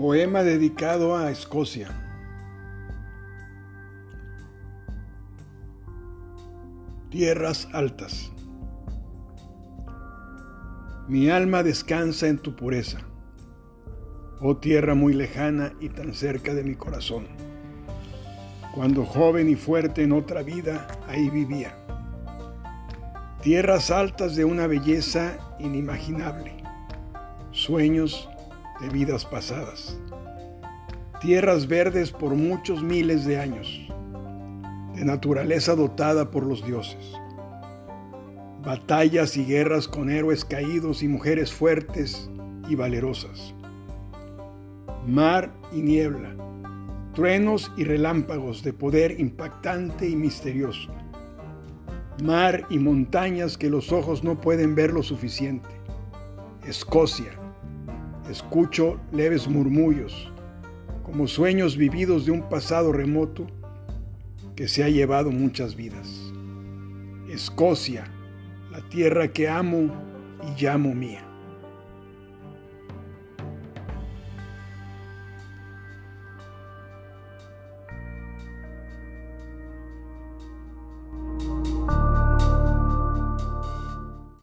Poema dedicado a Escocia. Tierras altas. Mi alma descansa en tu pureza, oh tierra muy lejana y tan cerca de mi corazón. Cuando joven y fuerte en otra vida, ahí vivía. Tierras altas de una belleza inimaginable, sueños de vidas pasadas. Tierras verdes por muchos miles de años, de naturaleza dotada por los dioses. Batallas y guerras con héroes caídos y mujeres fuertes y valerosas. Mar y niebla, truenos y relámpagos de poder impactante y misterioso. Mar y montañas que los ojos no pueden ver lo suficiente. Escocia, escucho leves murmullos, como sueños vividos de un pasado remoto que se ha llevado muchas vidas. Escocia, la tierra que amo y llamo mía.